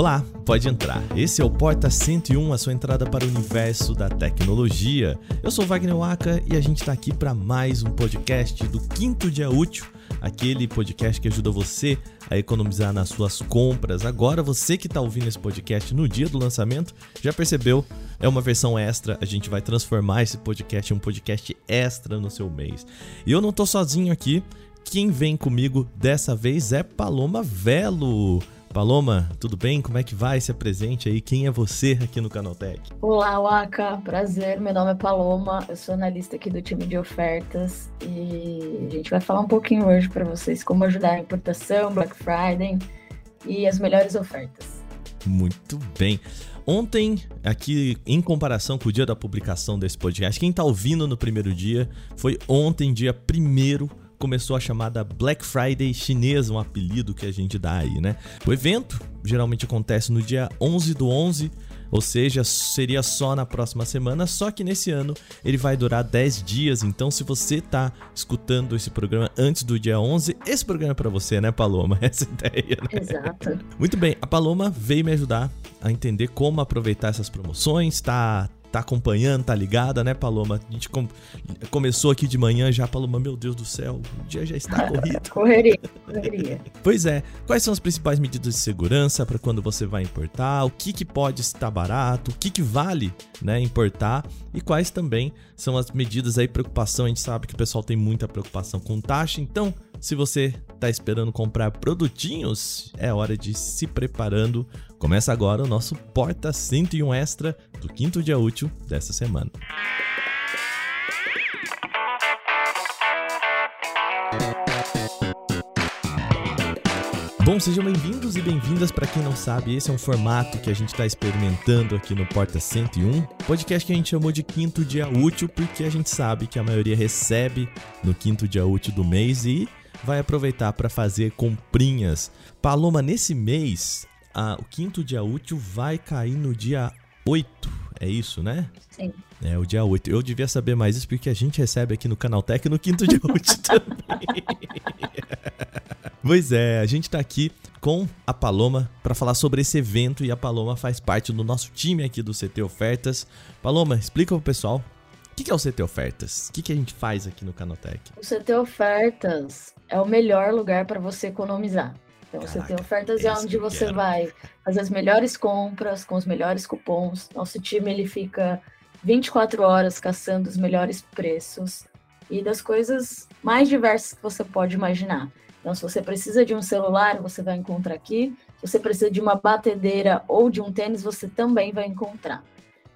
Olá, pode entrar. Esse é o Porta 101, a sua entrada para o universo da tecnologia. Eu sou Wagner Waka e a gente está aqui para mais um podcast do Quinto Dia Útil, aquele podcast que ajuda você a economizar nas suas compras. Agora, você que está ouvindo esse podcast no dia do lançamento, já percebeu? É uma versão extra, a gente vai transformar esse podcast em um podcast extra no seu mês. E eu não estou sozinho aqui, quem vem comigo dessa vez é Paloma Velo. Paloma, tudo bem? Como é que vai? Se apresente aí. Quem é você aqui no Canaltech? Olá, Waka. Prazer. Meu nome é Paloma. Eu sou analista aqui do time de ofertas e a gente vai falar um pouquinho hoje para vocês como ajudar a importação, Black Friday e as melhores ofertas. Muito bem. Ontem, aqui em comparação com o dia da publicação desse podcast, quem está ouvindo no primeiro dia foi ontem, dia 1 começou a chamada Black Friday chinesa, um apelido que a gente dá aí, né? O evento geralmente acontece no dia 11 do 11, ou seja, seria só na próxima semana, só que nesse ano ele vai durar 10 dias, então se você tá escutando esse programa antes do dia 11, esse programa é para você, né, Paloma? Essa ideia, né? Exato. Muito bem, a Paloma veio me ajudar a entender como aproveitar essas promoções, tá tá acompanhando, tá ligada, né, Paloma? A gente com... começou aqui de manhã já, Paloma, meu Deus do céu, o dia já está corrido. correria, correria. Pois é. Quais são as principais medidas de segurança para quando você vai importar? O que, que pode estar barato? O que, que vale, né, importar? E quais também são as medidas aí preocupação? A gente sabe que o pessoal tem muita preocupação com taxa, então se você está esperando comprar produtinhos, é hora de se preparando. Começa agora o nosso Porta 101 Extra do quinto dia útil dessa semana. Bom, sejam bem-vindos e bem-vindas. Para quem não sabe, esse é um formato que a gente está experimentando aqui no Porta 101, podcast que a gente chamou de Quinto Dia Útil, porque a gente sabe que a maioria recebe no quinto dia útil do mês e vai aproveitar para fazer comprinhas. Paloma, nesse mês, a, o quinto dia útil vai cair no dia 8. É isso, né? Sim. É, o dia 8. Eu devia saber mais isso porque a gente recebe aqui no Canaltech no quinto dia útil também. pois é, a gente tá aqui com a Paloma para falar sobre esse evento e a Paloma faz parte do nosso time aqui do CT Ofertas. Paloma, explica pro pessoal o que é o CT Ofertas? O que a gente faz aqui no Canotech? O CT Ofertas é o melhor lugar para você economizar. Então, Caraca, você tem ofertas é onde você quero. vai fazer as melhores compras com os melhores cupons. Nosso time ele fica 24 horas caçando os melhores preços e das coisas mais diversas que você pode imaginar. Então, se você precisa de um celular, você vai encontrar aqui. Se você precisa de uma batedeira ou de um tênis, você também vai encontrar.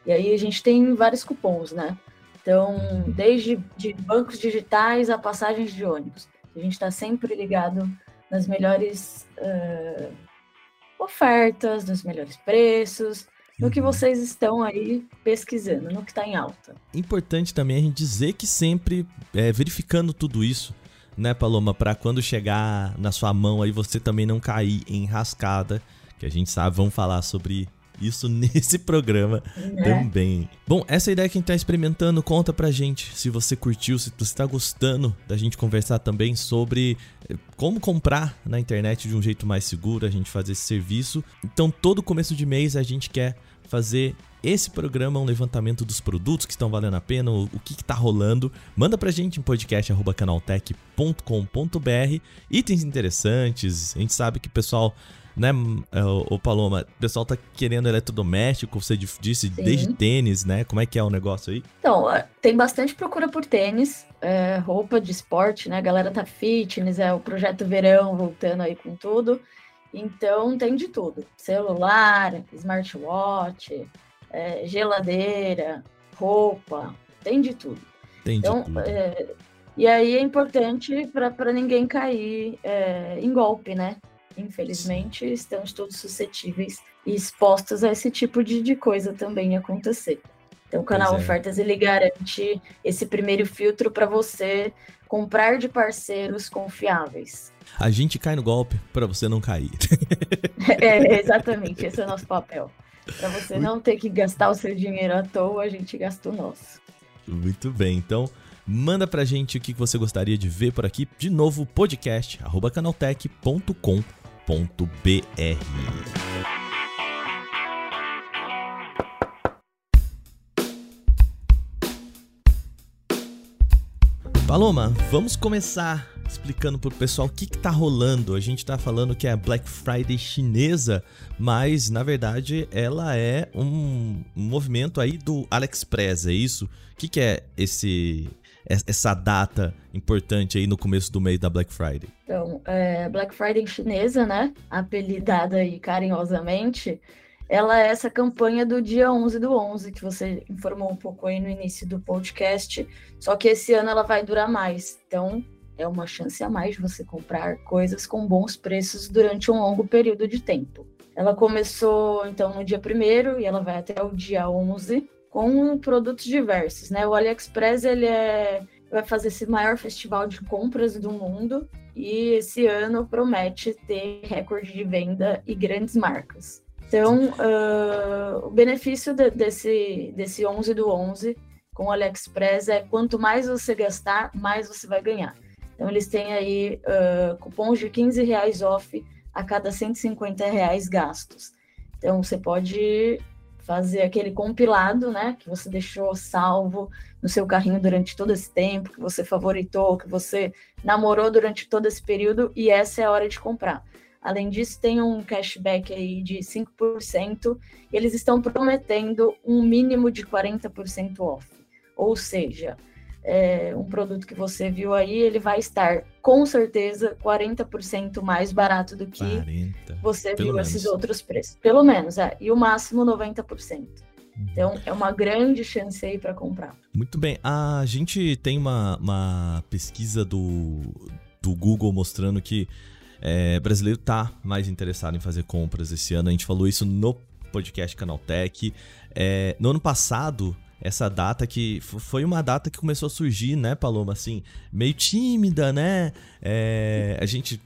E aí a gente tem vários cupons, né? Então, desde de bancos digitais a passagens de ônibus. A gente está sempre ligado nas melhores uh, ofertas, nos melhores preços, no que uhum. vocês estão aí pesquisando, no que está em alta. Importante também a gente dizer que sempre é, verificando tudo isso, né, Paloma, para quando chegar na sua mão aí você também não cair em rascada, que a gente sabe, vamos falar sobre isso nesse programa né? também. Bom, essa ideia que a gente tá experimentando, conta pra gente se você curtiu, se você tá gostando da gente conversar também sobre eh, como comprar na internet de um jeito mais seguro, a gente fazer esse serviço. Então, todo começo de mês a gente quer fazer esse programa, um levantamento dos produtos que estão valendo a pena, o, o que, está rolando. Manda pra gente em podcast.canaltech.com.br. Itens interessantes. A gente sabe que o pessoal né, o Paloma, o pessoal tá querendo eletrodoméstico, você disse, Sim. desde tênis, né? Como é que é o negócio aí? Então, tem bastante procura por tênis, é, roupa de esporte, né? A galera tá fitness, é o projeto verão voltando aí com tudo. Então, tem de tudo: celular, smartwatch, é, geladeira, roupa, tem de tudo. Tem então, de tudo. É, e aí é importante para ninguém cair é, em golpe, né? Infelizmente, estamos todos suscetíveis e expostos a esse tipo de, de coisa também acontecer. Então, o canal é. Ofertas ele garante esse primeiro filtro para você comprar de parceiros confiáveis. A gente cai no golpe para você não cair. é, exatamente, esse é o nosso papel. Para você não ter que gastar o seu dinheiro à toa, a gente gasta o nosso. Muito bem, então manda pra gente o que você gostaria de ver por aqui. De novo, podcast, arroba canaltech.com.br www.cultura.br. Paloma, vamos começar explicando pro pessoal o que, que tá rolando. A gente tá falando que é a Black Friday chinesa, mas na verdade ela é um movimento aí do AliExpress, é isso? O que, que é esse essa data importante aí no começo do mês da Black Friday? Então, é, Black Friday chinesa, né? Apelidada aí carinhosamente, ela é essa campanha do dia 11 do 11, que você informou um pouco aí no início do podcast, só que esse ano ela vai durar mais. Então, é uma chance a mais de você comprar coisas com bons preços durante um longo período de tempo. Ela começou, então, no dia 1 e ela vai até o dia 11, com produtos diversos, né? O AliExpress, ele é vai fazer esse maior festival de compras do mundo e esse ano promete ter recorde de venda e grandes marcas. Então, uh, o benefício de, desse, desse 11 do 11 com o AliExpress é quanto mais você gastar, mais você vai ganhar. Então, eles têm aí uh, cupons de 15 reais off a cada 150 reais gastos. Então, você pode fazer aquele compilado, né, que você deixou salvo no seu carrinho durante todo esse tempo, que você favoritou, que você namorou durante todo esse período, e essa é a hora de comprar. Além disso, tem um cashback aí de 5%, e eles estão prometendo um mínimo de 40% off. Ou seja, é, um produto que você viu aí, ele vai estar com certeza 40% mais barato do que 40, você viu menos. esses outros preços. Pelo menos, é. E o máximo 90%. Uhum. Então, é uma grande chance aí para comprar. Muito bem. A gente tem uma, uma pesquisa do, do Google mostrando que é, brasileiro tá mais interessado em fazer compras esse ano. A gente falou isso no podcast Canaltech. É, no ano passado, essa data que foi uma data que começou a surgir, né, Paloma? Assim, meio tímida, né? É, a gente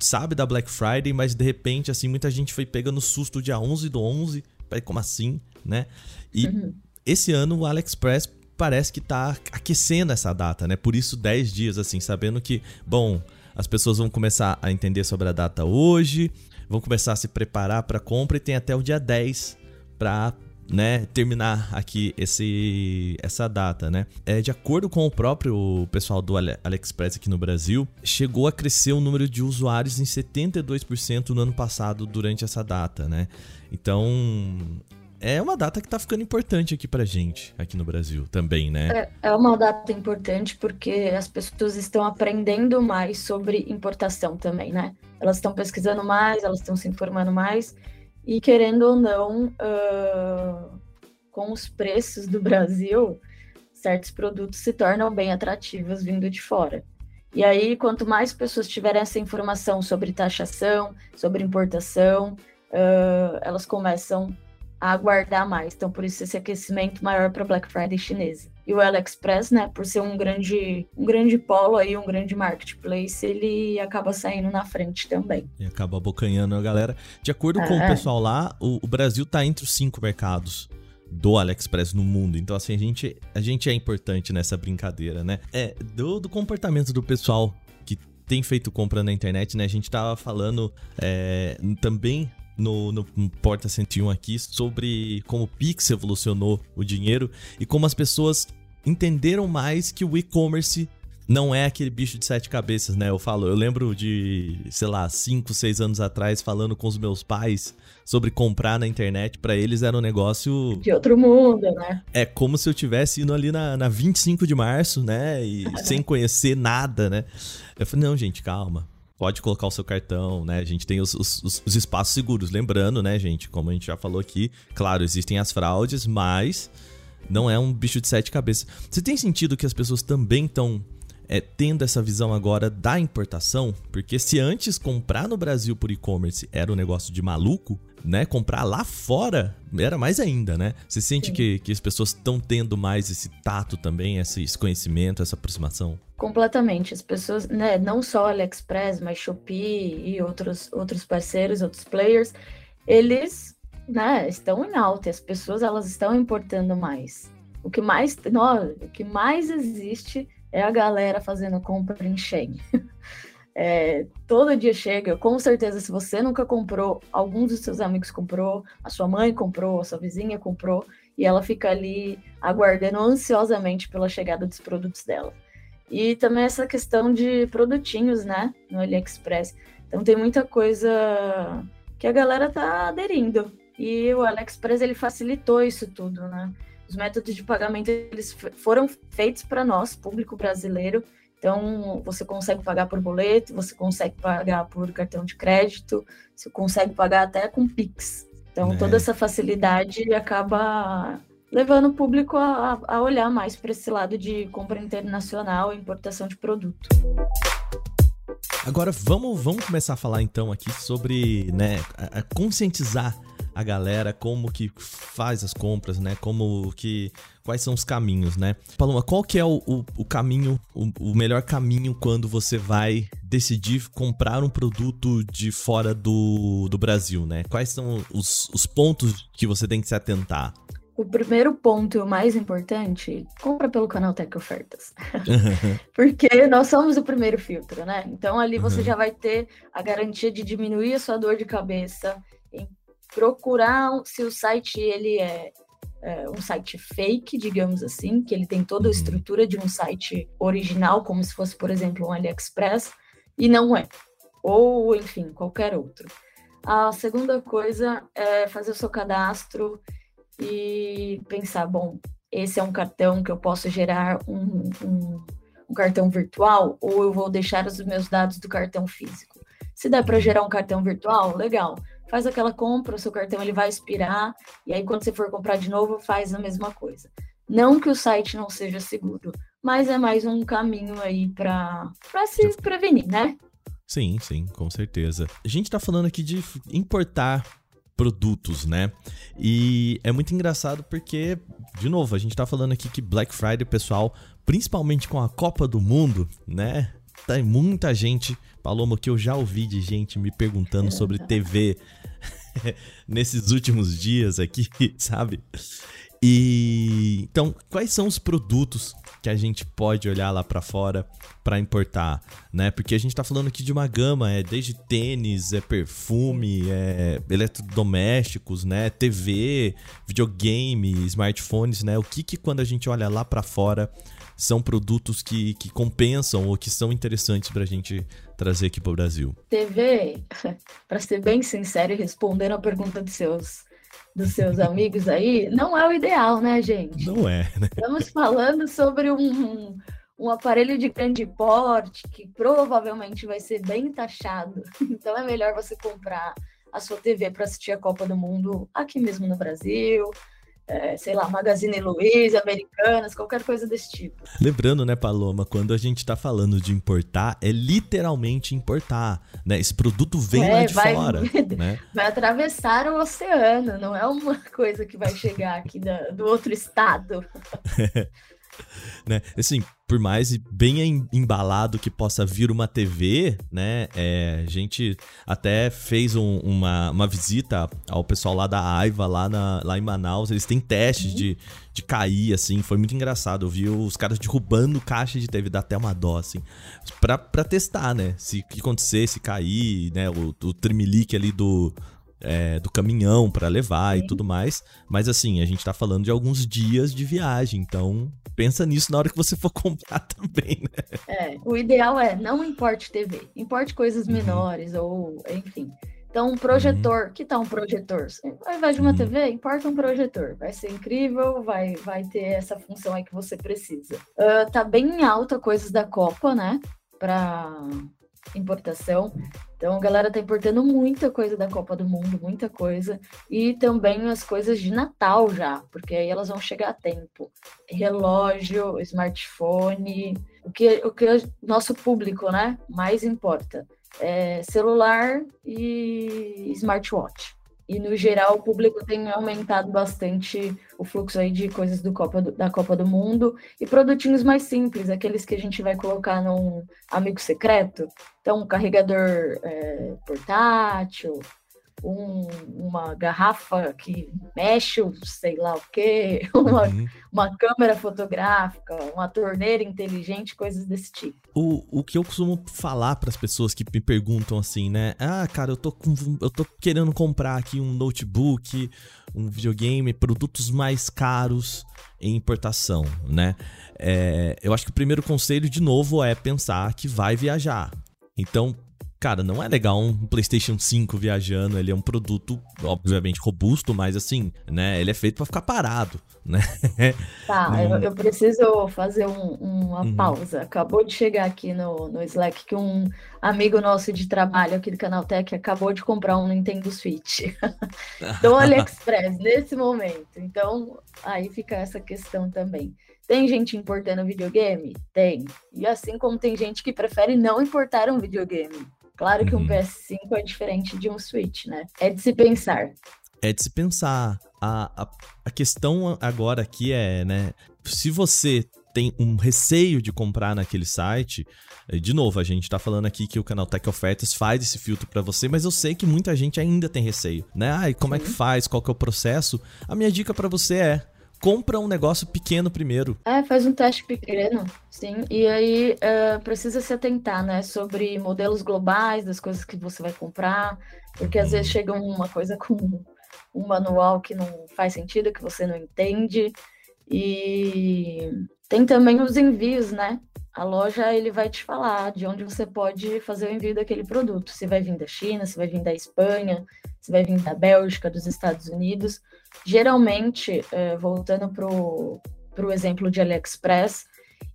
sabe da Black Friday, mas de repente, assim, muita gente foi pegando susto dia 11 do 11. Como assim, né? E uhum. esse ano o AliExpress parece que tá aquecendo essa data, né? Por isso 10 dias, assim, sabendo que, bom, as pessoas vão começar a entender sobre a data hoje, vão começar a se preparar para compra e tem até o dia 10 para né, terminar aqui esse, essa data, né? É, de acordo com o próprio pessoal do AliExpress aqui no Brasil, chegou a crescer o número de usuários em 72% no ano passado durante essa data, né? Então, é uma data que tá ficando importante aqui pra gente, aqui no Brasil também, né? É, é uma data importante porque as pessoas estão aprendendo mais sobre importação também, né? Elas estão pesquisando mais, elas estão se informando mais e querendo ou não, uh, com os preços do Brasil, certos produtos se tornam bem atrativos vindo de fora. E aí, quanto mais pessoas tiverem essa informação sobre taxação, sobre importação, uh, elas começam a aguardar mais. Então, por isso esse aquecimento maior para Black Friday chinesa. E o AliExpress, né, por ser um grande, um grande polo aí, um grande marketplace, ele acaba saindo na frente também. E acaba abocanhando a galera. De acordo com o é. pessoal lá, o, o Brasil está entre os cinco mercados do AliExpress no mundo. Então, assim, a gente, a gente é importante nessa brincadeira, né? É, do, do comportamento do pessoal que tem feito compra na internet, né? A gente tava falando é, também no, no, Porta 101 aqui sobre como o Pix evolucionou o dinheiro e como as pessoas entenderam mais que o e-commerce não é aquele bicho de sete cabeças, né? Eu falo, eu lembro de, sei lá, cinco, seis anos atrás falando com os meus pais sobre comprar na internet. para eles era um negócio. De outro mundo, né? É como se eu tivesse indo ali na, na 25 de março, né? E sem conhecer nada, né? Eu falei, não, gente, calma pode colocar o seu cartão, né? A gente tem os, os, os, espaços seguros. Lembrando, né, gente, como a gente já falou aqui, claro, existem as fraudes, mas não é um bicho de sete cabeças. Você tem sentido que as pessoas também estão é, tendo essa visão agora da importação? Porque se antes comprar no Brasil por e-commerce era um negócio de maluco, né? Comprar lá fora era mais ainda, né? Você sente que, que as pessoas estão tendo mais esse tato também, esse conhecimento, essa aproximação? Completamente. As pessoas, né, não só AliExpress, mas Shopee e outros, outros parceiros, outros players, eles né, estão em alta. As pessoas elas estão importando mais. O que mais, não, o que mais existe é a galera fazendo compra em Shein. É, todo dia chega, com certeza, se você nunca comprou, alguns dos seus amigos comprou, a sua mãe comprou, a sua vizinha comprou, e ela fica ali aguardando ansiosamente pela chegada dos produtos dela. E também essa questão de produtinhos, né, no AliExpress. Então tem muita coisa que a galera tá aderindo. E o AliExpress ele facilitou isso tudo, né? Os métodos de pagamento eles foram feitos para nós, público brasileiro. Então, você consegue pagar por boleto, você consegue pagar por cartão de crédito, você consegue pagar até com Pix. Então, é. toda essa facilidade acaba levando o público a, a olhar mais para esse lado de compra internacional e importação de produto. Agora vamos, vamos começar a falar então aqui sobre né, a, a conscientizar a galera como que faz as compras, né? Como que quais são os caminhos, né? Paloma, qual que é o, o, o caminho, o, o, melhor caminho quando você vai decidir comprar um produto de fora do, do Brasil, né? Quais são os, os pontos que você tem que se atentar? O primeiro ponto e o mais importante, compra pelo canal Tech Ofertas. Porque nós somos o primeiro filtro, né? Então ali você uhum. já vai ter a garantia de diminuir a sua dor de cabeça, procurar se o site ele é, é um site fake, digamos assim, que ele tem toda a uhum. estrutura de um site original, como se fosse, por exemplo, um AliExpress, e não é. Ou, enfim, qualquer outro. A segunda coisa é fazer o seu cadastro e pensar, bom, esse é um cartão que eu posso gerar um, um, um cartão virtual ou eu vou deixar os meus dados do cartão físico. Se der para gerar um cartão virtual, legal. Faz aquela compra, o seu cartão ele vai expirar e aí quando você for comprar de novo, faz a mesma coisa. Não que o site não seja seguro, mas é mais um caminho aí para se prevenir, né? Sim, sim, com certeza. A gente está falando aqui de importar produtos, né? E é muito engraçado porque, de novo, a gente tá falando aqui que Black Friday, pessoal, principalmente com a Copa do Mundo, né? Tem muita gente, Paloma, que eu já ouvi de gente me perguntando sobre TV nesses últimos dias aqui, sabe? E então, quais são os produtos que a gente pode olhar lá para fora para importar, né? Porque a gente tá falando aqui de uma gama, é desde tênis, é perfume, é eletrodomésticos, né? TV, videogame, smartphones, né? O que que quando a gente olha lá para fora são produtos que, que compensam ou que são interessantes para a gente trazer aqui para o Brasil? TV, para ser bem sincero e respondendo a pergunta de seus dos seus amigos aí, não é o ideal, né, gente? Não é, né? Estamos falando sobre um, um aparelho de grande porte que provavelmente vai ser bem taxado. Então é melhor você comprar a sua TV para assistir a Copa do Mundo aqui mesmo no Brasil, é, sei lá, Magazine Luiza, Americanas, qualquer coisa desse tipo. Lembrando, né, Paloma, quando a gente tá falando de importar, é literalmente importar, né? Esse produto vem é, lá de vai, fora, né? Vai atravessar o oceano, não é uma coisa que vai chegar aqui da, do outro estado. né? Assim, por mais bem embalado que possa vir uma TV, né? É, a gente até fez um, uma, uma visita ao pessoal lá da Aiva, lá, na, lá em Manaus. Eles têm testes uhum. de, de cair, assim. Foi muito engraçado. Eu vi os caras derrubando caixa de TV, dá até uma dó, assim. Pra, pra testar, né? Se que acontecer, se cair, né? O, o tremelique ali do, é, do caminhão para levar Sim. e tudo mais. Mas assim, a gente tá falando de alguns dias de viagem, então pensa nisso na hora que você for comprar também, né? É, o ideal é não importe TV, importe coisas uhum. menores ou enfim. Então, um projetor, uhum. que tal um projetor? Ao invés de uma uhum. TV, importa um projetor. Vai ser incrível, vai, vai ter essa função aí que você precisa. Uh, tá bem alta coisas da Copa, né? Para importação. Então a galera tá importando muita coisa da Copa do Mundo, muita coisa. E também as coisas de Natal já, porque aí elas vão chegar a tempo. Relógio, smartphone, o que o que nosso público, né, mais importa. É celular e smartwatch. E no geral o público tem aumentado bastante o fluxo aí de coisas do Copa do, da Copa do Mundo e produtinhos mais simples, aqueles que a gente vai colocar num amigo secreto. Então, um carregador é, portátil, um, uma garrafa que mexe, sei lá o quê, uma, uhum. uma câmera fotográfica, uma torneira inteligente, coisas desse tipo. O, o que eu costumo falar para as pessoas que me perguntam assim, né? Ah, cara, eu tô, com, eu tô querendo comprar aqui um notebook, um videogame, produtos mais caros em importação, né? É, eu acho que o primeiro conselho, de novo, é pensar que vai viajar. Então, cara, não é legal um PlayStation 5 viajando. Ele é um produto, obviamente, robusto, mas assim, né? Ele é feito para ficar parado, né? Tá, eu, eu, preciso fazer um, uma uhum. pausa. Acabou de chegar aqui no, no Slack que um amigo nosso de trabalho aqui do Canaltech acabou de comprar um Nintendo Switch do AliExpress nesse momento. Então, aí fica essa questão também. Tem gente importando videogame? Tem. E assim como tem gente que prefere não importar um videogame. Claro que um uhum. PS5 é diferente de um Switch, né? É de se pensar. É de se pensar. A, a, a questão agora aqui é, né? Se você tem um receio de comprar naquele site, eh, de novo, a gente tá falando aqui que o canal Tech Ofertas faz esse filtro para você, mas eu sei que muita gente ainda tem receio, né? Ai, como Sim. é que faz? Qual que é o processo? A minha dica para você é compra um negócio pequeno primeiro. É, faz um teste pequeno, sim. E aí uh, precisa se atentar, né, sobre modelos globais das coisas que você vai comprar, porque às vezes uhum. chega uma coisa com um manual que não faz sentido, que você não entende. E tem também os envios, né? A loja ele vai te falar de onde você pode fazer o envio daquele produto. Se vai vir da China, se vai vir da Espanha, se vai vir da Bélgica, dos Estados Unidos. Geralmente, é, voltando para o exemplo de AliExpress,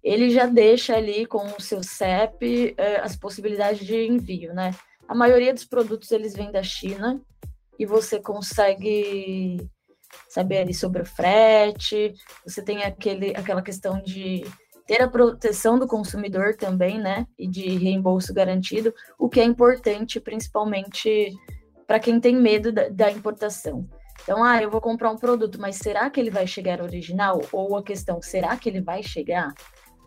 ele já deixa ali com o seu CEP é, as possibilidades de envio, né? A maioria dos produtos eles vêm da China e você consegue saber ali sobre o frete, você tem aquele, aquela questão de ter a proteção do consumidor também, né? E de reembolso garantido, o que é importante principalmente para quem tem medo da, da importação. Então, ah, eu vou comprar um produto, mas será que ele vai chegar original? Ou a questão, será que ele vai chegar?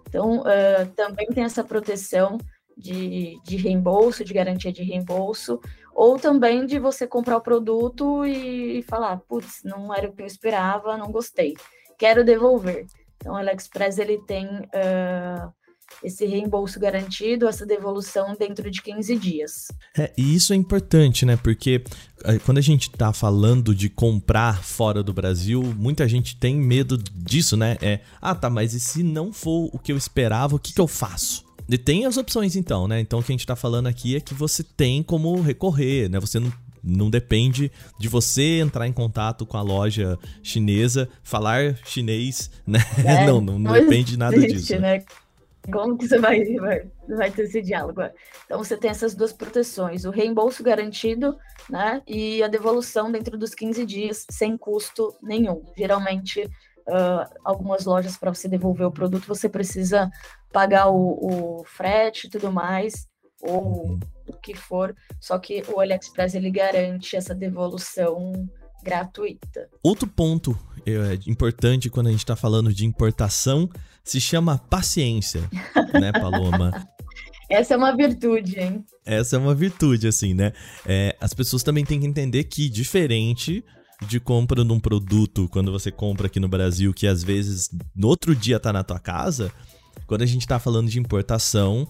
Então, uh, também tem essa proteção de, de reembolso, de garantia de reembolso, ou também de você comprar o produto e, e falar, putz, não era o que eu esperava, não gostei, quero devolver. Então, o AliExpress, ele tem uh, esse reembolso garantido, essa devolução dentro de 15 dias. É, e isso é importante, né? Porque é, quando a gente tá falando de comprar fora do Brasil, muita gente tem medo disso, né? É, ah, tá, mas e se não for o que eu esperava, o que, que eu faço? E tem as opções então, né? Então o que a gente tá falando aqui é que você tem como recorrer, né? Você não não depende de você entrar em contato com a loja chinesa, falar chinês, né? É, não, não, não, depende de nada disso. Né? Como que você vai, vai, vai ter esse diálogo? Então você tem essas duas proteções, o reembolso garantido, né? E a devolução dentro dos 15 dias sem custo nenhum. Geralmente, uh, algumas lojas para você devolver o produto, você precisa pagar o, o frete e tudo mais, ou uhum. o que for. Só que o AliExpress ele garante essa devolução gratuita. Outro ponto é, importante quando a gente está falando de importação se chama paciência, né, Paloma? Essa é uma virtude, hein? Essa é uma virtude, assim, né? É, as pessoas também têm que entender que, diferente de compra de um produto, quando você compra aqui no Brasil, que às vezes no outro dia tá na tua casa, quando a gente tá falando de importação,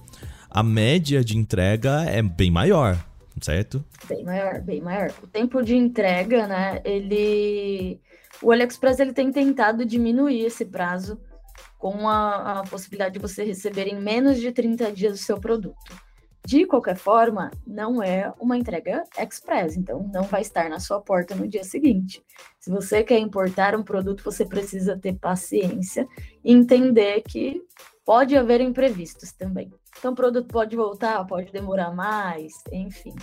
a média de entrega é bem maior, certo? Bem maior, bem maior. O tempo de entrega, né, ele... O AliExpress, ele tem tentado diminuir esse prazo com a, a possibilidade de você receber em menos de 30 dias o seu produto. De qualquer forma, não é uma entrega express, então não vai estar na sua porta no dia seguinte. Se você quer importar um produto, você precisa ter paciência e entender que pode haver imprevistos também. Então, o produto pode voltar, pode demorar mais, enfim.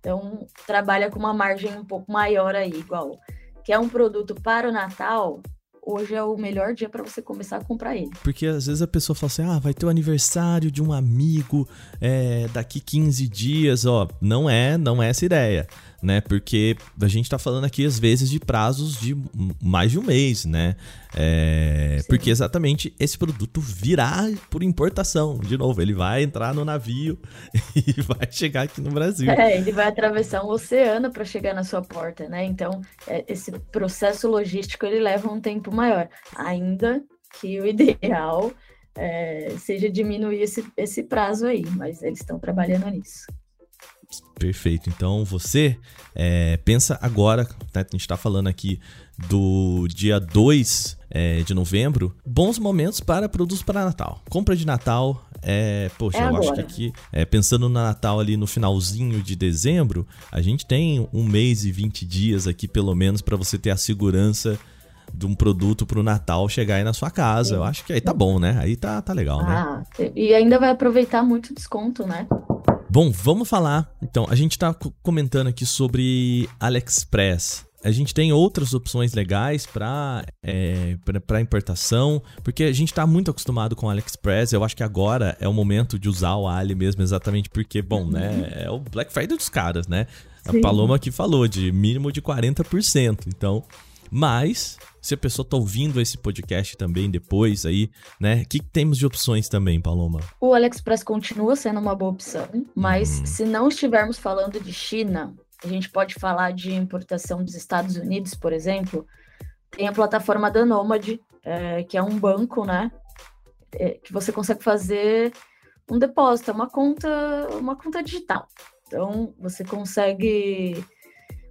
Então, trabalha com uma margem um pouco maior aí, igual. Quer um produto para o Natal, hoje é o melhor dia para você começar a comprar ele. Porque às vezes a pessoa fala assim: ah, vai ter o aniversário de um amigo é, daqui 15 dias, ó. Não é, não é essa ideia né? Porque a gente está falando aqui às vezes de prazos de mais de um mês, né? É, porque exatamente esse produto virá por importação. De novo, ele vai entrar no navio e vai chegar aqui no Brasil. É, ele vai atravessar um oceano para chegar na sua porta, né? Então, é, esse processo logístico ele leva um tempo maior. Ainda que o ideal é, seja diminuir esse, esse prazo aí, mas eles estão trabalhando nisso. Perfeito. Então você é, pensa agora, né, a gente está falando aqui do dia 2 é, de novembro, bons momentos para produtos para Natal. Compra de Natal, é, poxa, é eu acho que aqui, é, pensando no Natal ali no finalzinho de dezembro, a gente tem um mês e 20 dias aqui pelo menos para você ter a segurança de um produto para o Natal chegar aí na sua casa. Eu acho que aí tá bom, né? Aí tá, tá legal, né? ah, né? E ainda vai aproveitar muito desconto, né? Bom, vamos falar. Então, a gente está comentando aqui sobre AliExpress. A gente tem outras opções legais para é, para importação, porque a gente está muito acostumado com o AliExpress. Eu acho que agora é o momento de usar o Ali mesmo, exatamente porque, bom, né, é o Black Friday dos caras, né? Sim. A Paloma aqui falou de mínimo de 40%. Então, mas se a pessoa está ouvindo esse podcast também depois aí, né? O que, que, temos de opções também, Paloma? O AliExpress continua sendo uma boa opção, mas hum. se não estivermos falando de China, a gente pode falar de importação dos Estados Unidos, por exemplo. Tem a plataforma da Nomad, é, que é um banco, né? É, que você consegue fazer um depósito, uma conta, uma conta digital. Então, você consegue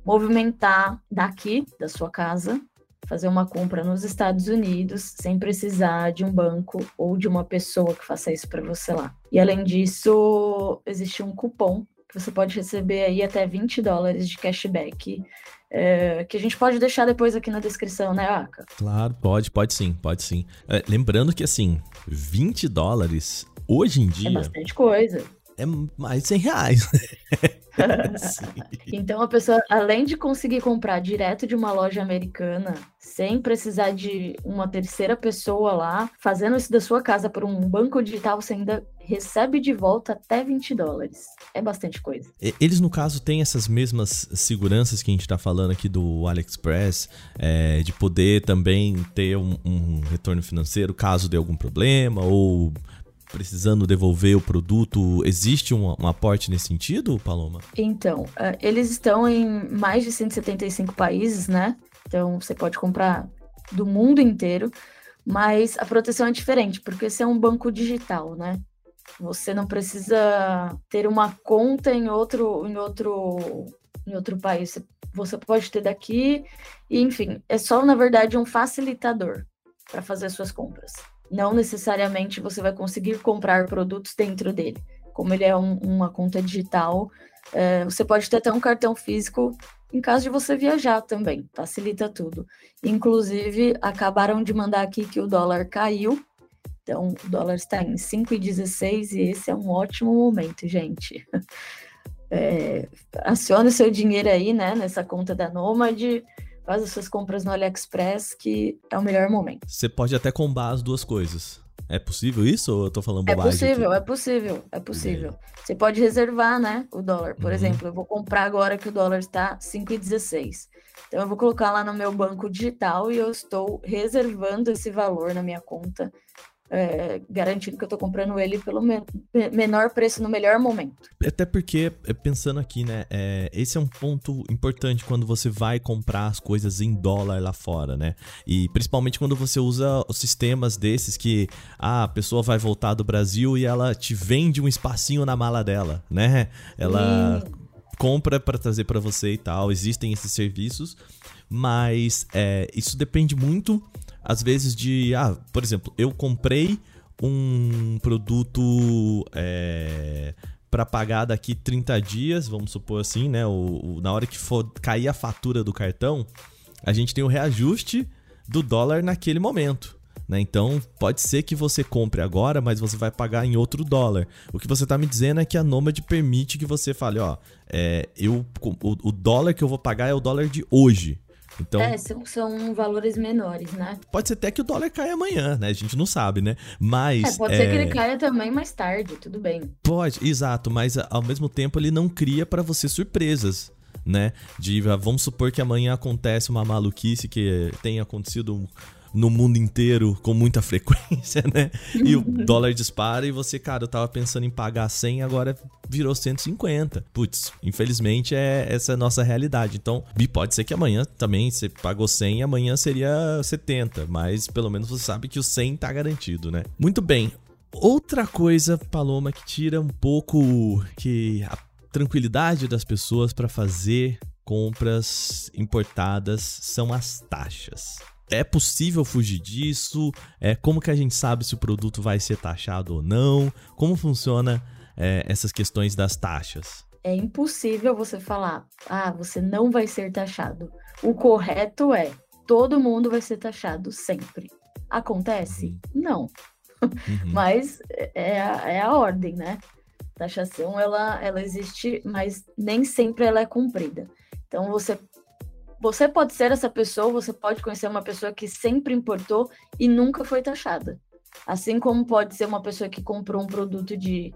movimentar daqui da sua casa fazer uma compra nos Estados Unidos sem precisar de um banco ou de uma pessoa que faça isso para você lá. E além disso, existe um cupom que você pode receber aí até 20 dólares de cashback. É, que a gente pode deixar depois aqui na descrição, né, Aka? Claro, pode, pode sim, pode sim. É, lembrando que, assim, 20 dólares hoje em dia. É bastante coisa. É mais de 100 reais. então a pessoa, além de conseguir comprar direto de uma loja americana, sem precisar de uma terceira pessoa lá, fazendo isso da sua casa por um banco digital, você ainda recebe de volta até 20 dólares. É bastante coisa. Eles, no caso, têm essas mesmas seguranças que a gente está falando aqui do AliExpress, é, de poder também ter um, um retorno financeiro caso dê algum problema, ou precisando devolver o produto, existe um, um aporte nesse sentido, Paloma? Então, uh, eles estão em mais de 175 países, né? Então, você pode comprar do mundo inteiro, mas a proteção é diferente, porque esse é um banco digital, né? Você não precisa ter uma conta em outro, em outro, em outro país. Você pode ter daqui, e, enfim, é só, na verdade, um facilitador para fazer suas compras não necessariamente você vai conseguir comprar produtos dentro dele. Como ele é um, uma conta digital, é, você pode ter até um cartão físico em caso de você viajar também, facilita tudo. Inclusive, acabaram de mandar aqui que o dólar caiu, então o dólar está em 5,16 e esse é um ótimo momento, gente. É, acione seu dinheiro aí, né, nessa conta da Nomad, faz as suas compras no AliExpress, que é o melhor momento. Você pode até combar as duas coisas. É possível isso ou eu tô falando é bobagem? É possível, aqui? é possível, é possível. Você pode reservar, né, o dólar. Por uhum. exemplo, eu vou comprar agora que o dólar está 5,16. Então eu vou colocar lá no meu banco digital e eu estou reservando esse valor na minha conta é, garantindo que eu estou comprando ele pelo me menor preço no melhor momento. Até porque, é, pensando aqui, né, é, esse é um ponto importante quando você vai comprar as coisas em dólar lá fora, né? E principalmente quando você usa os sistemas desses que ah, a pessoa vai voltar do Brasil e ela te vende um espacinho na mala dela, né? Ela compra para trazer para você e tal. Existem esses serviços, mas é, isso depende muito às vezes de, ah, por exemplo, eu comprei um produto é, para pagar daqui 30 dias, vamos supor assim, né? O, o, na hora que for cair a fatura do cartão, a gente tem o reajuste do dólar naquele momento. Né? Então, pode ser que você compre agora, mas você vai pagar em outro dólar. O que você está me dizendo é que a Nomad permite que você fale, ó, é, eu, o, o dólar que eu vou pagar é o dólar de hoje Então, é, são, são valores menores, né? Pode ser até que o dólar caia amanhã, né? A gente não sabe, né? Mas. É, pode é... ser que ele caia também mais tarde, tudo bem. Pode, exato, mas ao mesmo tempo ele não cria para você surpresas. Né? De ah, vamos supor que amanhã acontece uma maluquice que tem acontecido no mundo inteiro com muita frequência, né? E o dólar dispara e você, cara, eu tava pensando em pagar 100, agora virou 150. Putz, infelizmente é essa é a nossa realidade. Então, pode ser que amanhã também você pagou 100 e amanhã seria 70, mas pelo menos você sabe que o 100 tá garantido, né? Muito bem. Outra coisa, Paloma, que tira um pouco que a tranquilidade das pessoas para fazer compras importadas são as taxas. É possível fugir disso? É como que a gente sabe se o produto vai ser taxado ou não? Como funciona é, essas questões das taxas? É impossível você falar, ah, você não vai ser taxado. O correto é, todo mundo vai ser taxado sempre. Acontece? Uhum. Não. Uhum. mas é a, é a ordem, né? Taxação, ela, ela existe, mas nem sempre ela é cumprida. Então, você você pode ser essa pessoa, você pode conhecer uma pessoa que sempre importou e nunca foi taxada. Assim como pode ser uma pessoa que comprou um produto de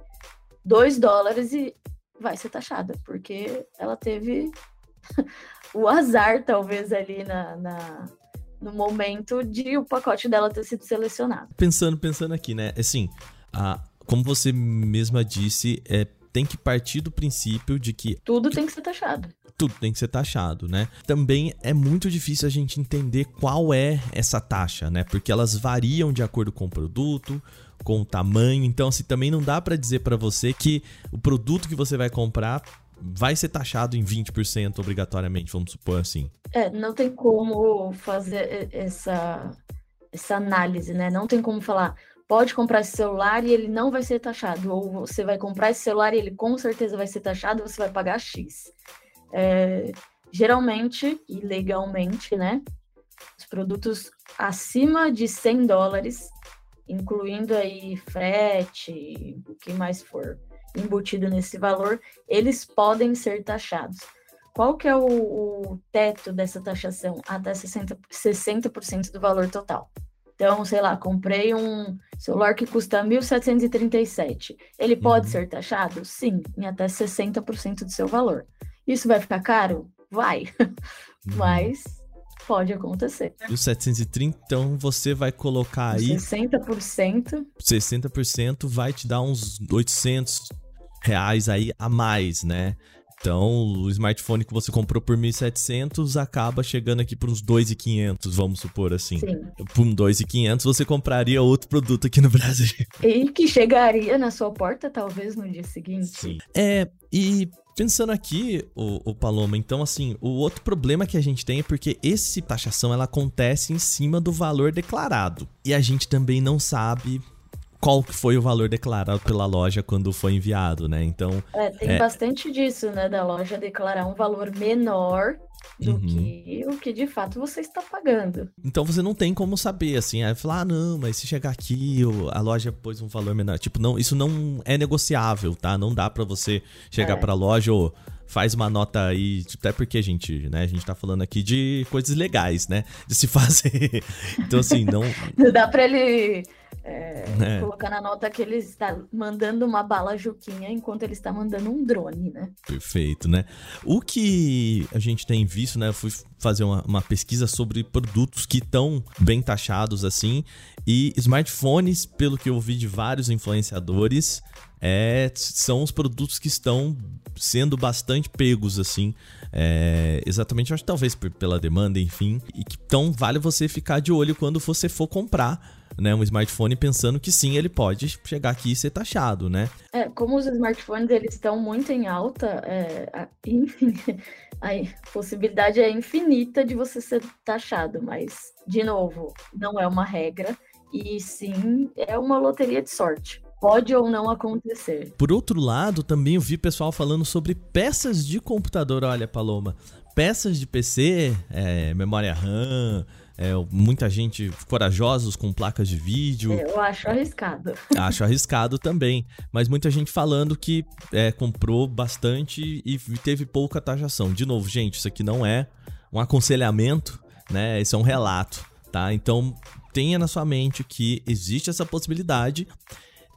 2 dólares e vai ser taxada, porque ela teve o azar, talvez, ali na, na, no momento de o pacote dela ter sido selecionado. Pensando, pensando aqui, né? Assim, a, como você mesma disse, é, tem que partir do princípio de que. Tudo tem que ser taxado tudo tem que ser taxado, né? Também é muito difícil a gente entender qual é essa taxa, né? Porque elas variam de acordo com o produto, com o tamanho. Então, assim, também não dá para dizer para você que o produto que você vai comprar vai ser taxado em 20% obrigatoriamente, vamos supor assim. É, não tem como fazer essa, essa análise, né? Não tem como falar, pode comprar esse celular e ele não vai ser taxado, ou você vai comprar esse celular e ele com certeza vai ser taxado, você vai pagar X. É, geralmente e legalmente, né? Os produtos acima de 100 dólares, incluindo aí frete, o que mais for embutido nesse valor, eles podem ser taxados. Qual que é o, o teto dessa taxação? Até 60%, 60 do valor total. Então, sei lá, comprei um celular que custa 1.737. Ele pode uhum. ser taxado? Sim, em até 60% do seu valor. Isso vai ficar caro? Vai. Uhum. Mas pode acontecer. E os 730, então você vai colocar aí. 60%. 60% vai te dar uns 800 reais aí a mais, né? Então, o smartphone que você comprou por 1.700 acaba chegando aqui por uns 2.500, vamos supor assim. Sim. Por 2.500 você compraria outro produto aqui no Brasil. E que chegaria na sua porta talvez no dia seguinte. Sim. É, e Pensando aqui, o, o, Paloma, então assim, o outro problema que a gente tem é porque esse taxação ela acontece em cima do valor declarado. E a gente também não sabe qual que foi o valor declarado pela loja quando foi enviado, né? Então. É, tem é... bastante disso, né? Da loja declarar um valor menor do uhum. que o que de fato você está pagando. Então você não tem como saber, assim, aí falar, ah, não, mas se chegar aqui, a loja pôs um valor menor. Tipo, não, isso não é negociável, tá? Não dá para você chegar é. pra loja ou faz uma nota aí, até porque, gente, né, a gente tá falando aqui de coisas legais, né? De se fazer. então, assim, não. Não dá pra ele é, é. Colocar na nota que ele está mandando uma bala Juquinha enquanto ele está mandando um drone, né? Perfeito, né? O que a gente tem visto, né? Eu fui fazer uma, uma pesquisa sobre produtos que estão bem taxados assim. E smartphones, pelo que eu ouvi de vários influenciadores, é, são os produtos que estão sendo bastante pegos, assim. É, exatamente, acho que talvez pela demanda, enfim. E que então vale você ficar de olho quando você for comprar né, um smartphone pensando que sim, ele pode chegar aqui e ser taxado, né? É, como os smartphones eles estão muito em alta, é, a, enfim, a possibilidade é infinita de você ser taxado, mas, de novo, não é uma regra e sim é uma loteria de sorte. Pode ou não acontecer. Por outro lado, também eu vi pessoal falando sobre peças de computador. Olha, Paloma, peças de PC, é, memória RAM, é, muita gente corajosos com placas de vídeo. Eu acho arriscado. Acho arriscado também. Mas muita gente falando que é, comprou bastante e teve pouca taxação. De novo, gente, isso aqui não é um aconselhamento, né? Isso é um relato, tá? Então tenha na sua mente que existe essa possibilidade.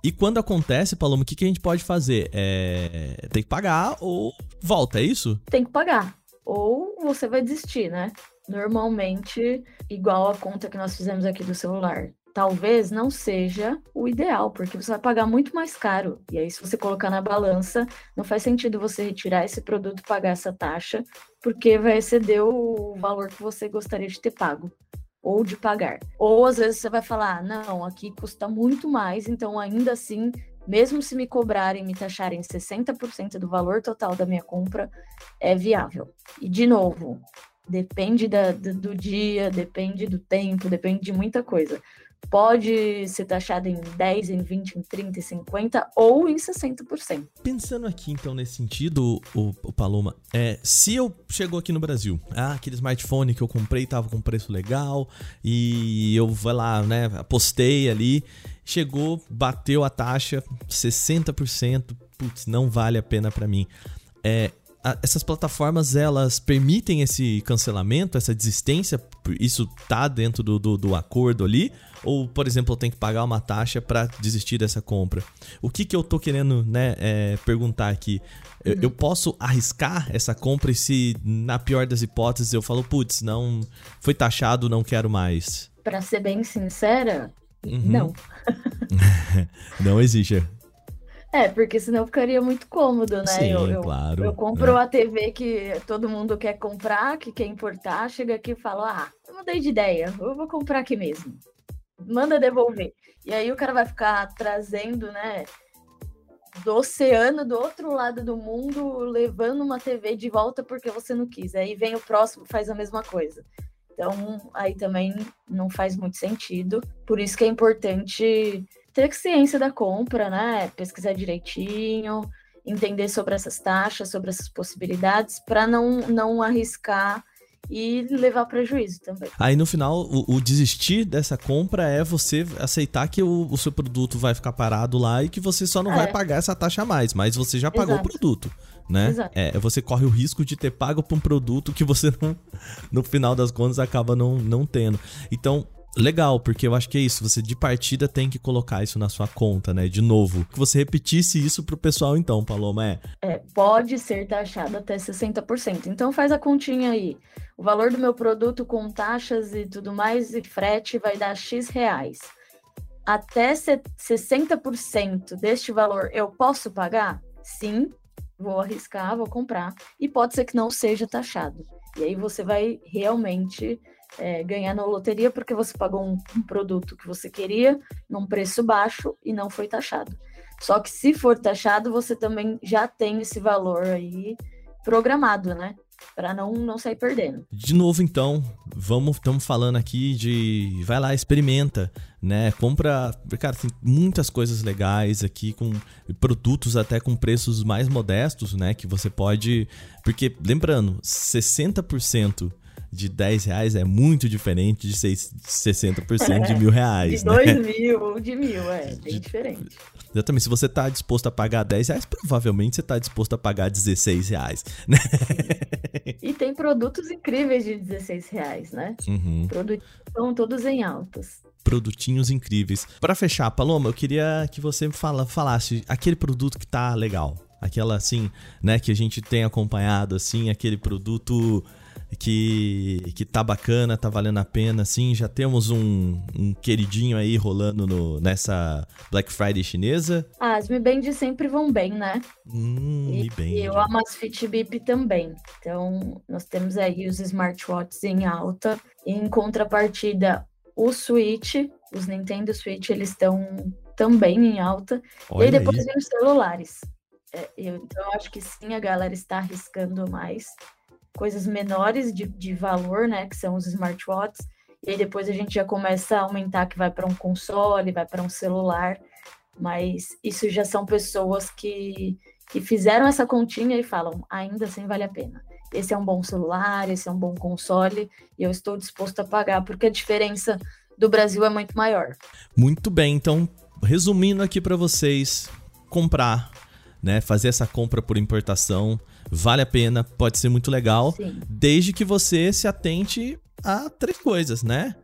E quando acontece, Paloma, o que, que a gente pode fazer? É... Tem que pagar ou volta, é isso? Tem que pagar. Ou você vai desistir, né? Normalmente, igual a conta que nós fizemos aqui do celular talvez não seja o ideal, porque você vai pagar muito mais caro. E aí, se você colocar na balança, não faz sentido você retirar esse produto pagar essa taxa, porque vai exceder o valor que você gostaria de ter pago ou de pagar. Ou às vezes você vai falar: ah, não, aqui custa muito mais, então ainda assim, mesmo se me cobrarem, me taxarem 60% do valor total da minha compra, é viável. E de novo, depende da, do dia, depende do tempo, depende de muita coisa pode ser taxado em 10, em 20, em 30, em 50 ou em 60%. Pensando aqui então nesse sentido, o, o Paloma, é, se eu chegou aqui no Brasil, ah, aquele smartphone que eu comprei tava com preço legal e eu vou lá, né, apostei ali, chegou, bateu a taxa 60%, putz, não vale a pena para mim. É, essas plataformas elas permitem esse cancelamento, essa desistência? Isso tá dentro do, do, do acordo ali? Ou, por exemplo, eu tenho que pagar uma taxa para desistir dessa compra? O que, que eu tô querendo né, é, perguntar aqui? Eu, eu, posso arriscar essa compra e se, na pior das hipóteses, eu falo, putz, não foi taxado, não quero mais? Para ser bem sincera, uhum. não. não existe. É, porque senão ficaria muito cômodo, né? Sim, eu, eu, claro. Eu compro é. a TV que todo mundo quer comprar, que quer importar, chega aqui e fala: Ah, eu mudei de ideia, eu vou comprar aqui mesmo. Manda devolver. E aí o cara vai ficar trazendo, né? Do oceano, do outro lado do mundo, levando uma TV de volta porque você não quis. Aí vem o próximo, faz a mesma coisa. Então, aí também não faz muito sentido. Por isso que é importante ter ciência da compra, né? Pesquisar direitinho, entender sobre essas taxas, sobre essas possibilidades, para não, não arriscar e levar prejuízo também. Aí no final, o, o, desistir dessa compra é você aceitar que o, o, seu produto vai ficar parado lá e que você só não é. vai pagar essa taxa a mais, mas você já pagou Exato. o produto. Né? Exato. É, você corre o risco de ter pago por um produto que você não, no final das contas, acaba não, não tendo. Então, legal, porque eu acho que é isso. Você de partida tem que colocar isso na sua conta, né? De novo. Que você repetisse isso pro pessoal, então, Paloma. É, é pode ser taxado até 60%. Então faz a continha aí. O valor do meu produto com taxas e tudo mais e frete vai dar X reais. Até 60% deste valor eu posso pagar? Sim, vou arriscar, vou comprar. E pode ser que não seja taxado. E aí você vai realmente é, ganhar na loteria porque você pagou um, um produto que você queria num preço baixo e não foi taxado. Só que se for taxado, você também já tem esse valor aí programado, né? Para não, não sair perdendo. De novo, então, vamos, estamos falando aqui de. Vai lá, experimenta, né? Compra. Cara, tem muitas coisas legais aqui, com produtos até com preços mais modestos, né? Que você pode. Porque, lembrando, 60% de 10 reais é muito diferente de 60% de mil reais. de 2 né? mil ou de mil, é bem de, diferente. Exatamente. Se você está disposto a pagar 10 reais, provavelmente você está disposto a pagar 16 reais. Né? E tem produtos incríveis de 16 reais, né? Uhum. Produtos estão todos em altas produtinhos incríveis. Para fechar, Paloma, eu queria que você fala, falasse aquele produto que tá legal, aquela assim, né, que a gente tem acompanhado assim, aquele produto que, que tá bacana, tá valendo a pena, assim. Já temos um, um queridinho aí rolando no, nessa Black Friday chinesa. Ah, as Mi Band sempre vão bem, né? Hum, e, Mi Band. E eu amo as Fitbit também. Então, nós temos aí os smartwatches em alta. E em contrapartida, o Switch, os Nintendo Switch, eles estão também em alta. Olha e aí depois aí. vem os celulares. É, eu, então, eu acho que sim, a galera está arriscando mais coisas menores de, de valor, né, que são os smartwatches, e aí depois a gente já começa a aumentar que vai para um console, vai para um celular, mas isso já são pessoas que, que fizeram essa continha e falam, ainda assim vale a pena. Esse é um bom celular, esse é um bom console, e eu estou disposto a pagar, porque a diferença do Brasil é muito maior. Muito bem, então, resumindo aqui para vocês, comprar né? Fazer essa compra por importação vale a pena, pode ser muito legal, Sim. desde que você se atente a três coisas, né?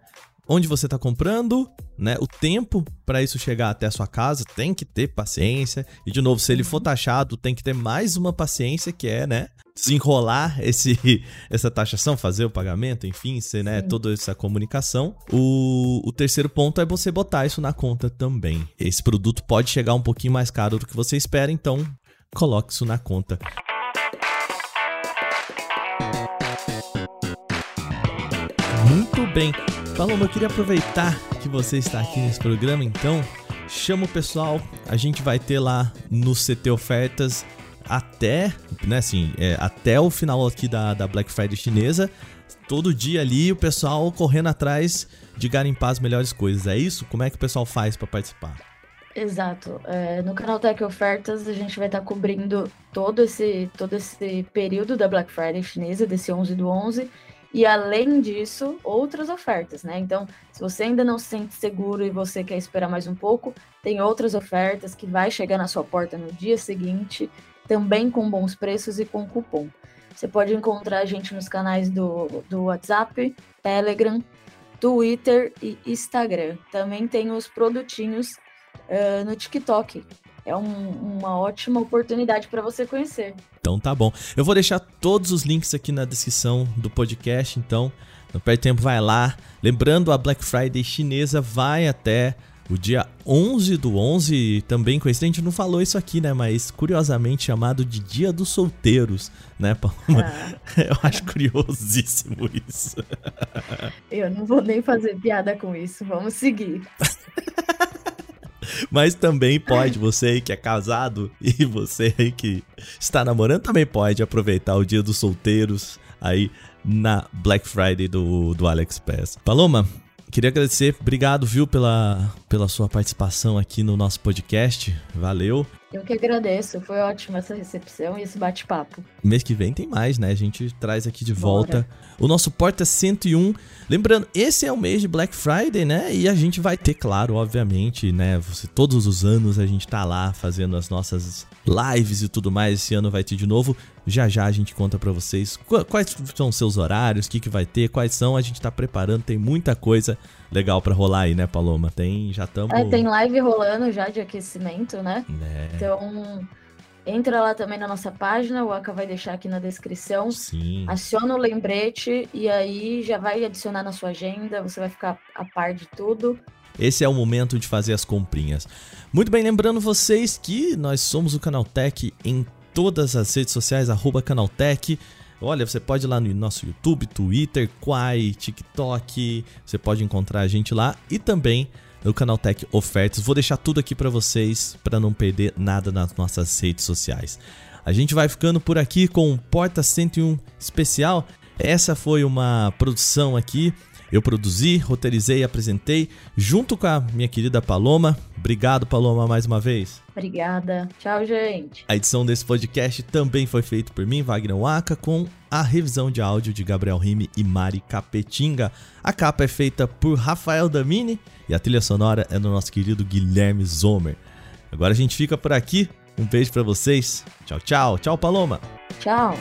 Onde você está comprando, né? O tempo para isso chegar até a sua casa tem que ter paciência. E de novo, se ele for uhum. taxado, tem que ter mais uma paciência que é, né? desenrolar esse, essa taxação, fazer o pagamento, enfim, ser, né, toda essa comunicação. O, o terceiro ponto é você botar isso na conta também. Esse produto pode chegar um pouquinho mais caro do que você espera, então coloque isso na conta. Bem. Paloma, eu queria aproveitar que você está aqui nesse programa, então chama o pessoal. A gente vai ter lá no CT Ofertas até, né, assim, é, até o final aqui da, da Black Friday chinesa, todo dia ali o pessoal correndo atrás de garimpar as melhores coisas. É isso? Como é que o pessoal faz para participar? Exato. É, no canal Tech Ofertas a gente vai estar tá cobrindo todo esse, todo esse período da Black Friday chinesa, desse 11 do 11, e além disso, outras ofertas, né? Então, se você ainda não se sente seguro e você quer esperar mais um pouco, tem outras ofertas que vai chegar na sua porta no dia seguinte também com bons preços e com cupom. Você pode encontrar a gente nos canais do, do WhatsApp, Telegram, Twitter e Instagram. Também tem os produtinhos uh, no TikTok. É um, uma ótima oportunidade para você conhecer. Então tá bom. Eu vou deixar todos os links aqui na descrição do podcast, então não perde tempo, vai lá. Lembrando, a Black Friday chinesa vai até o dia 11 do 11, também gente não falou isso aqui, né? Mas curiosamente chamado de Dia dos Solteiros, né, Paloma? Ah. Eu acho curiosíssimo isso. Eu não vou nem fazer piada com isso, vamos seguir. Mas também pode, você aí que é casado e você aí que está namorando, também pode aproveitar o Dia dos Solteiros aí na Black Friday do, do AliExpress. Paloma, Queria agradecer, obrigado, viu, pela, pela sua participação aqui no nosso podcast. Valeu. Eu que agradeço, foi ótima essa recepção e esse bate-papo. Mês que vem tem mais, né? A gente traz aqui de Bora. volta o nosso Porta 101. Lembrando, esse é o mês de Black Friday, né? E a gente vai ter, claro, obviamente, né? Todos os anos a gente tá lá fazendo as nossas lives e tudo mais. Esse ano vai ter de novo. Já já a gente conta para vocês quais são os seus horários, o que, que vai ter, quais são. A gente tá preparando, tem muita coisa legal para rolar aí, né, Paloma? Tem, já estamos. É, tem live rolando já de aquecimento, né? É. Então, entra lá também na nossa página, o Aka vai deixar aqui na descrição. Sim. Aciona o lembrete e aí já vai adicionar na sua agenda, você vai ficar a par de tudo. Esse é o momento de fazer as comprinhas. Muito bem, lembrando vocês que nós somos o Canaltech em todas as redes sociais, arroba Canaltech. Olha, você pode ir lá no nosso YouTube, Twitter, Quai, TikTok, você pode encontrar a gente lá e também no canal Tech Ofertas. Vou deixar tudo aqui para vocês para não perder nada nas nossas redes sociais. A gente vai ficando por aqui com o Porta 101 especial. Essa foi uma produção aqui eu produzi, roteirizei e apresentei junto com a minha querida Paloma. Obrigado, Paloma, mais uma vez. Obrigada. Tchau, gente. A edição desse podcast também foi feita por mim, Wagner Waka, com a revisão de áudio de Gabriel Rime e Mari Capetinga. A capa é feita por Rafael Damini e a trilha sonora é do nosso querido Guilherme Zomer. Agora a gente fica por aqui. Um beijo para vocês. Tchau, tchau. Tchau, Paloma. Tchau.